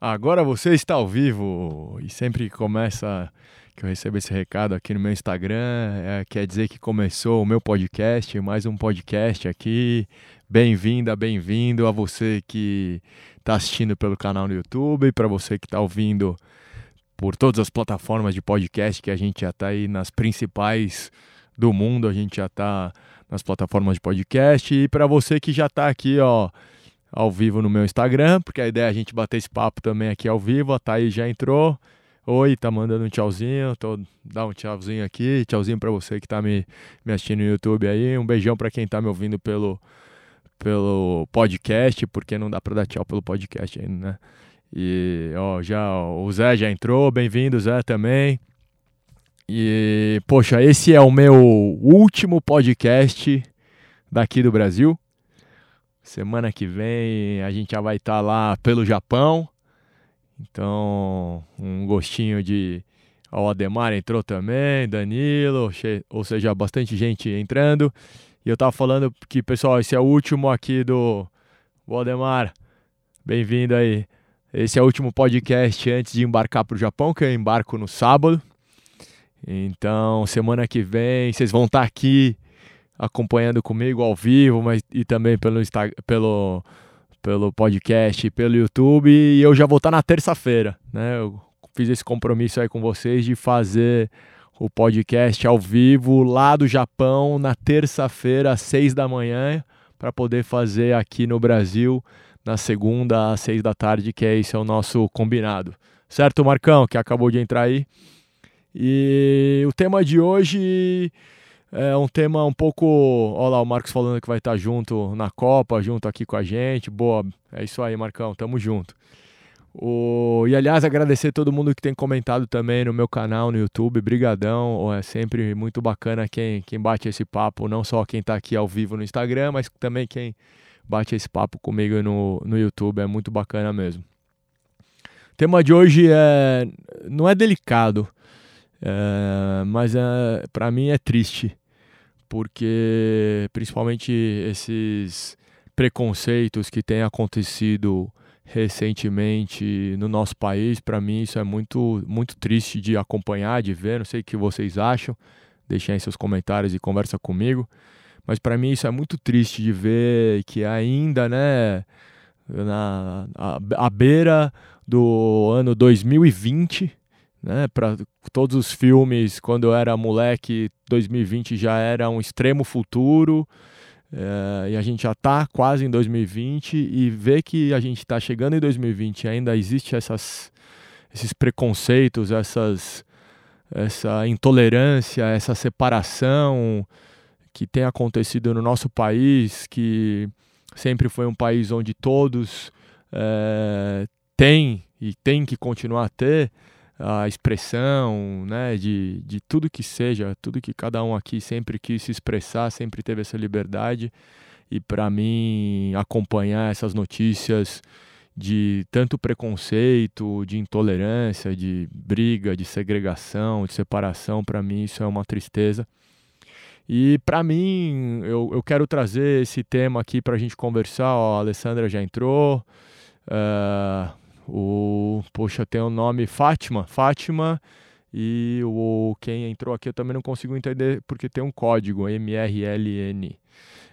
Agora você está ao vivo e sempre que começa que eu recebo esse recado aqui no meu Instagram, é, quer dizer que começou o meu podcast, mais um podcast aqui. Bem-vinda, bem-vindo a você que está assistindo pelo canal no YouTube, para você que está ouvindo por todas as plataformas de podcast que a gente já está aí nas principais do mundo, a gente já está nas plataformas de podcast e para você que já está aqui, ó ao vivo no meu Instagram, porque a ideia é a gente bater esse papo também aqui ao vivo. A Thaís já entrou. Oi, tá mandando um tchauzinho. Tô, dá um tchauzinho aqui. Tchauzinho para você que tá me, me assistindo no YouTube aí. Um beijão para quem tá me ouvindo pelo, pelo podcast, porque não dá para dar tchau pelo podcast ainda, né? E ó, já o Zé já entrou. Bem-vindo, Zé, também. E, poxa, esse é o meu último podcast daqui do Brasil. Semana que vem a gente já vai estar tá lá pelo Japão. Então, um gostinho de. O Ademar entrou também, Danilo, ou seja, bastante gente entrando. E eu tava falando que, pessoal, esse é o último aqui do o Ademar. Bem-vindo aí. Esse é o último podcast antes de embarcar para o Japão, que eu embarco no sábado. Então, semana que vem, vocês vão estar tá aqui acompanhando comigo ao vivo, mas e também pelo Instagram, pelo pelo podcast, pelo YouTube, e eu já vou estar na terça-feira, né? Eu fiz esse compromisso aí com vocês de fazer o podcast ao vivo lá do Japão na terça-feira às seis da manhã para poder fazer aqui no Brasil na segunda às seis da tarde, que é esse é o nosso combinado. Certo, Marcão, que acabou de entrar aí. E o tema de hoje é um tema um pouco. Olha lá, o Marcos falando que vai estar junto na Copa, junto aqui com a gente. Boa, é isso aí, Marcão, tamo junto. O... E aliás, agradecer todo mundo que tem comentado também no meu canal no YouTube, brigadão, é sempre muito bacana quem, quem bate esse papo, não só quem está aqui ao vivo no Instagram, mas também quem bate esse papo comigo no, no YouTube, é muito bacana mesmo. O tema de hoje é não é delicado, é, mas é, para mim é triste, porque principalmente esses preconceitos que têm acontecido recentemente no nosso país, para mim isso é muito, muito triste de acompanhar, de ver. Não sei o que vocês acham, deixem aí seus comentários e conversa comigo. Mas para mim isso é muito triste de ver que ainda, né, na à beira do ano 2020, né? Para todos os filmes, quando eu era moleque, 2020 já era um extremo futuro. É, e a gente já está quase em 2020 e ver que a gente está chegando em 2020 e ainda existe essas, esses preconceitos, essas, essa intolerância, essa separação que tem acontecido no nosso país, que sempre foi um país onde todos é, têm e tem que continuar a ter, a expressão, né, de, de tudo que seja, tudo que cada um aqui sempre quis se expressar, sempre teve essa liberdade. E para mim, acompanhar essas notícias de tanto preconceito, de intolerância, de briga, de segregação, de separação, para mim isso é uma tristeza. E para mim, eu, eu quero trazer esse tema aqui para a gente conversar. Ó, a Alessandra já entrou. Uh, poxa, tem o nome Fátima, Fátima, e o quem entrou aqui eu também não consigo entender porque tem um código MRLN. Uh,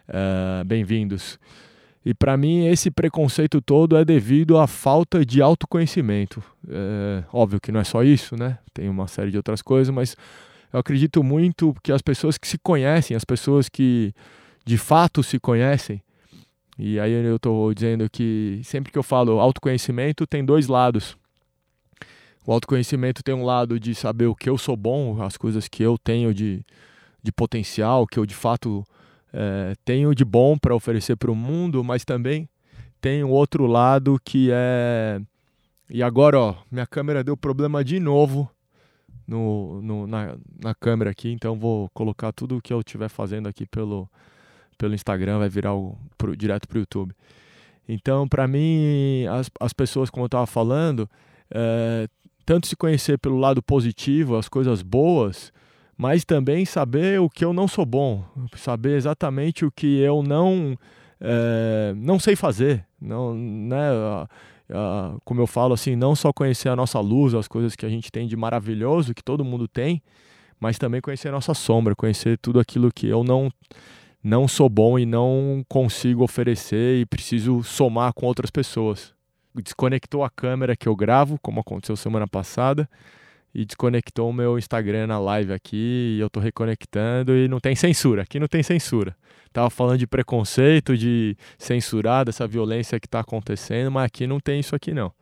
eh, Bem-vindos. E para mim esse preconceito todo é devido à falta de autoconhecimento. É, óbvio que não é só isso, né? Tem uma série de outras coisas, mas eu acredito muito que as pessoas que se conhecem, as pessoas que de fato se conhecem, e aí eu estou dizendo que sempre que eu falo autoconhecimento, tem dois lados. O autoconhecimento tem um lado de saber o que eu sou bom, as coisas que eu tenho de, de potencial, que eu de fato é, tenho de bom para oferecer para o mundo, mas também tem um outro lado que é. E agora, ó, minha câmera deu problema de novo no, no na, na câmera aqui, então vou colocar tudo o que eu estiver fazendo aqui pelo, pelo Instagram, vai virar o, pro, direto para o YouTube. Então, para mim, as, as pessoas, como eu estava falando, é, tanto se conhecer pelo lado positivo, as coisas boas, mas também saber o que eu não sou bom, saber exatamente o que eu não é, não sei fazer, não, né? como eu falo assim, não só conhecer a nossa luz, as coisas que a gente tem de maravilhoso, que todo mundo tem, mas também conhecer a nossa sombra, conhecer tudo aquilo que eu não não sou bom e não consigo oferecer e preciso somar com outras pessoas. Desconectou a câmera que eu gravo, como aconteceu semana passada, e desconectou o meu Instagram na live aqui, e eu tô reconectando e não tem censura, aqui não tem censura. Tava falando de preconceito, de censurar, dessa violência que está acontecendo, mas aqui não tem isso aqui não.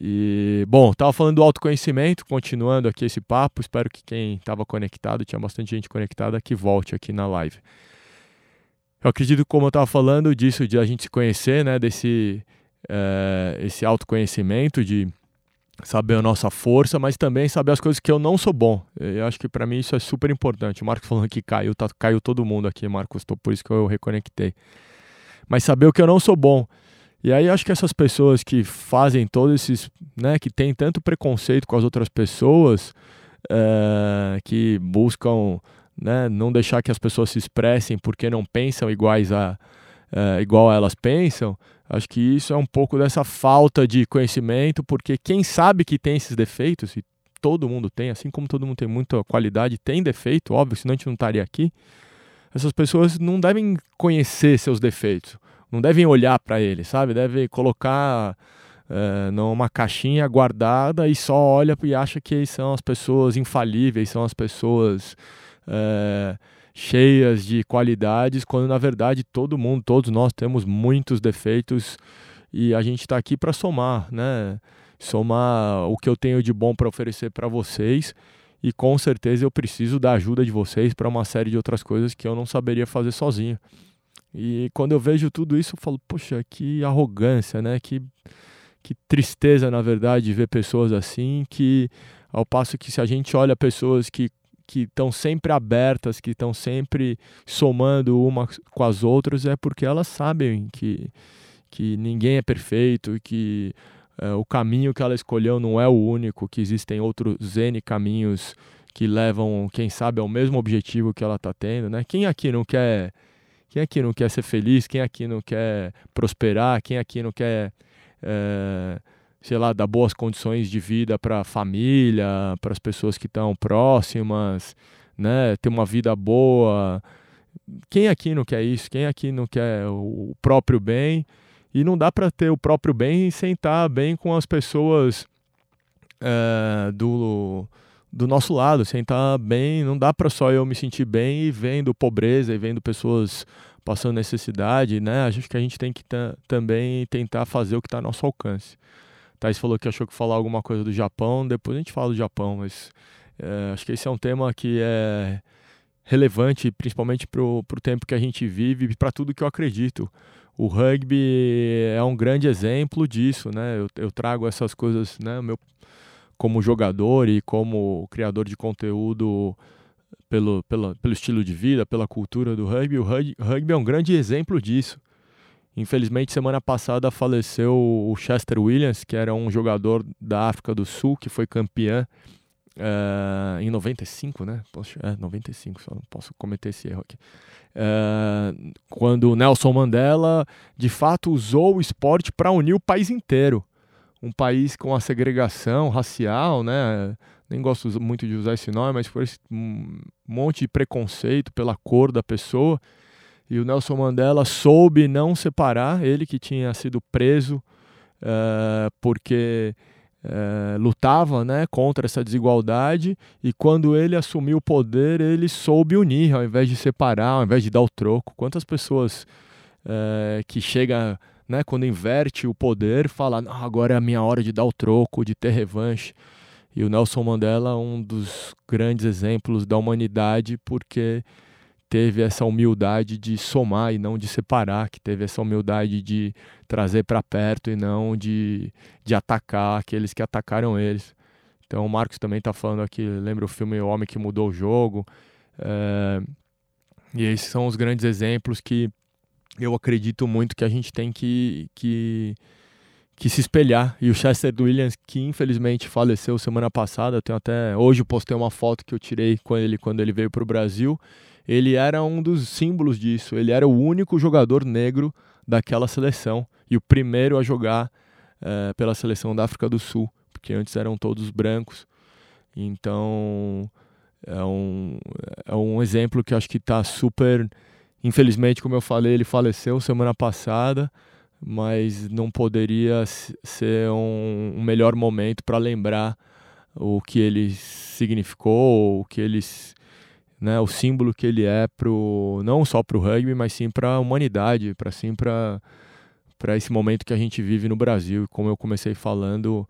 E, bom, tava falando do autoconhecimento, continuando aqui esse papo. Espero que quem estava conectado, tinha bastante gente conectada, que volte aqui na live. Eu acredito, como eu estava falando, disso de a gente se conhecer, né? Desse é, esse autoconhecimento, de saber a nossa força, mas também saber as coisas que eu não sou bom. Eu acho que para mim isso é super importante. O Marcos falando que caiu, tá, caiu todo mundo aqui, Marcos, tô, por isso que eu reconectei. Mas saber o que eu não sou bom. E aí acho que essas pessoas que fazem todos esses, né, que tem tanto preconceito com as outras pessoas, é, que buscam, né, não deixar que as pessoas se expressem porque não pensam iguais a, é, igual elas pensam, acho que isso é um pouco dessa falta de conhecimento, porque quem sabe que tem esses defeitos, e todo mundo tem, assim como todo mundo tem muita qualidade, tem defeito, óbvio, senão a gente não estaria aqui. Essas pessoas não devem conhecer seus defeitos não devem olhar para ele, sabe? Devem colocar uh, numa caixinha guardada e só olha e acha que são as pessoas infalíveis, são as pessoas uh, cheias de qualidades, quando na verdade todo mundo, todos nós temos muitos defeitos e a gente está aqui para somar, né? Somar o que eu tenho de bom para oferecer para vocês e com certeza eu preciso da ajuda de vocês para uma série de outras coisas que eu não saberia fazer sozinho. E quando eu vejo tudo isso, eu falo, poxa, que arrogância, né? Que, que tristeza, na verdade, de ver pessoas assim, que ao passo que se a gente olha pessoas que que estão sempre abertas, que estão sempre somando uma com as outras, é porque elas sabem que, que ninguém é perfeito, que é, o caminho que ela escolheu não é o único, que existem outros N caminhos que levam, quem sabe, ao mesmo objetivo que ela está tendo. Né? Quem aqui não quer quem aqui não quer ser feliz? Quem aqui não quer prosperar? Quem aqui não quer, é, sei lá, dar boas condições de vida para a família, para as pessoas que estão próximas, né? Ter uma vida boa. Quem aqui não quer isso? Quem aqui não quer o próprio bem? E não dá para ter o próprio bem sem estar bem com as pessoas é, do do nosso lado, sem estar bem, não dá para só eu me sentir bem e vendo pobreza e vendo pessoas passando necessidade, né? Acho que a gente tem que também tentar fazer o que está ao nosso alcance. Thais falou que achou que falar alguma coisa do Japão, depois a gente fala do Japão, mas é, acho que esse é um tema que é relevante, principalmente para o tempo que a gente vive e para tudo que eu acredito. O rugby é um grande exemplo disso, né? Eu, eu trago essas coisas, né? Meu, como jogador e como criador de conteúdo pelo, pelo, estilo de vida, pela cultura do rugby. O rugby, rugby é um grande exemplo disso. Infelizmente, semana passada faleceu o Chester Williams, que era um jogador da África do Sul, que foi campeão uh, em 95, né? Poxa, é, 95, só não posso cometer esse erro aqui. Uh, quando Nelson Mandela, de fato, usou o esporte para unir o país inteiro um país com a segregação racial, né? Nem gosto muito de usar esse nome, mas por esse monte de preconceito pela cor da pessoa. E o Nelson Mandela soube não separar, ele que tinha sido preso uh, porque uh, lutava né, contra essa desigualdade, e quando ele assumiu o poder, ele soube unir, ao invés de separar, ao invés de dar o troco. Quantas pessoas uh, que chegam né, quando inverte o poder, fala, agora é a minha hora de dar o troco, de ter revanche. E o Nelson Mandela é um dos grandes exemplos da humanidade porque teve essa humildade de somar e não de separar, que teve essa humildade de trazer para perto e não de, de atacar aqueles que atacaram eles. Então o Marcos também está falando aqui, lembra o filme O Homem que Mudou o Jogo. É, e esses são os grandes exemplos que eu acredito muito que a gente tem que, que, que se espelhar. E o Chester Williams, que infelizmente faleceu semana passada, tenho até hoje postei uma foto que eu tirei com ele quando ele veio para o Brasil. Ele era um dos símbolos disso. Ele era o único jogador negro daquela seleção e o primeiro a jogar é, pela seleção da África do Sul, porque antes eram todos brancos. Então é um, é um exemplo que acho que está super. Infelizmente, como eu falei, ele faleceu semana passada, mas não poderia ser um, um melhor momento para lembrar o que ele significou, o que eles né, o símbolo que ele é pro não só para o rugby, mas sim para a humanidade, para sim para esse momento que a gente vive no Brasil. Como eu comecei falando,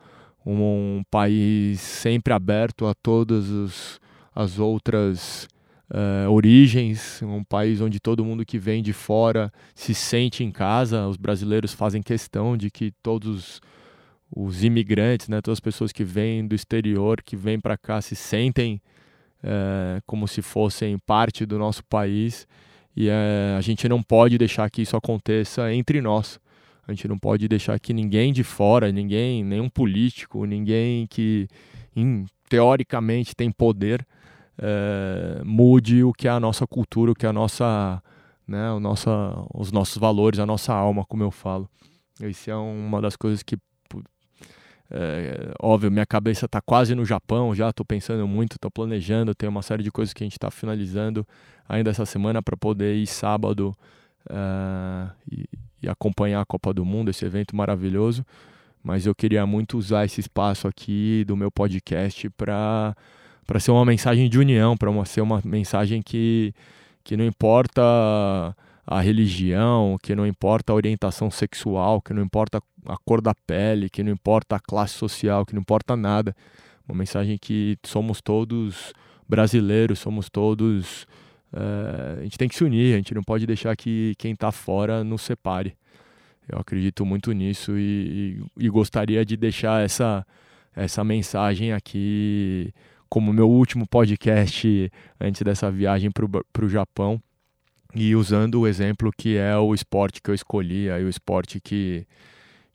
um, um país sempre aberto a todas os, as outras uh, origens, um país onde todo mundo que vem de fora se sente em casa. Os brasileiros fazem questão de que todos os imigrantes, né, todas as pessoas que vêm do exterior, que vêm para cá, se sentem é, como se fossem parte do nosso país e é, a gente não pode deixar que isso aconteça entre nós. A gente não pode deixar que ninguém de fora, ninguém, nenhum político, ninguém que em, teoricamente tem poder, é, mude o que é a nossa cultura, o que é a nossa, né, o nossa, os nossos valores, a nossa alma, como eu falo. Isso é uma das coisas que é, óbvio, minha cabeça está quase no Japão já, estou pensando muito, estou planejando, tem uma série de coisas que a gente está finalizando ainda essa semana para poder ir sábado uh, e, e, acompanhar a Copa do Mundo, esse evento maravilhoso. Mas eu queria muito usar esse espaço aqui do meu podcast para ser uma mensagem de união, para ser uma mensagem que, que não importa a religião, que não importa a orientação sexual, que não importa a cor da pele, que não importa a classe social, que não importa nada. Uma mensagem que somos todos brasileiros, somos todos. Uh, a gente tem que se unir, a gente não pode deixar que quem está fora nos separe. Eu acredito muito nisso e, e, e gostaria de deixar essa, essa mensagem aqui como meu último podcast antes dessa viagem para o Japão e usando o exemplo que é o esporte que eu escolhi, aí o esporte que,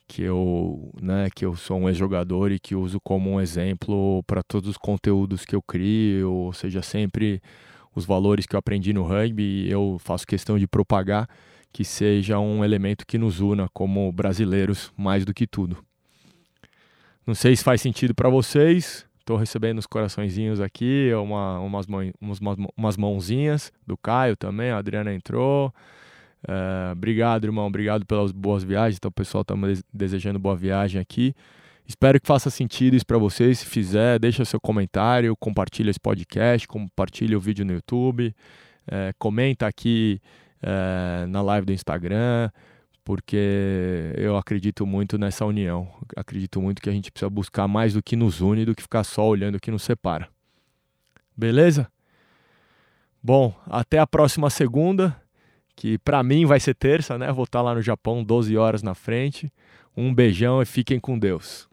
que eu, né, que eu sou um ex-jogador e que uso como um exemplo para todos os conteúdos que eu crio, ou seja, sempre os valores que eu aprendi no rugby, eu faço questão de propagar que seja um elemento que nos una como brasileiros mais do que tudo. Não sei se faz sentido para vocês, Estou recebendo os coraçõezinhos aqui, uma, umas, umas, umas mãozinhas do Caio também, a Adriana entrou. Uh, obrigado, irmão, obrigado pelas boas viagens. Então, pessoal está desejando boa viagem aqui. Espero que faça sentido isso para vocês. Se fizer, deixa seu comentário, compartilha esse podcast, compartilha o vídeo no YouTube, uh, comenta aqui uh, na live do Instagram porque eu acredito muito nessa união. Acredito muito que a gente precisa buscar mais do que nos une do que ficar só olhando o que nos separa. Beleza? Bom, até a próxima segunda, que para mim vai ser terça, né? Vou estar lá no Japão 12 horas na frente. Um beijão e fiquem com Deus.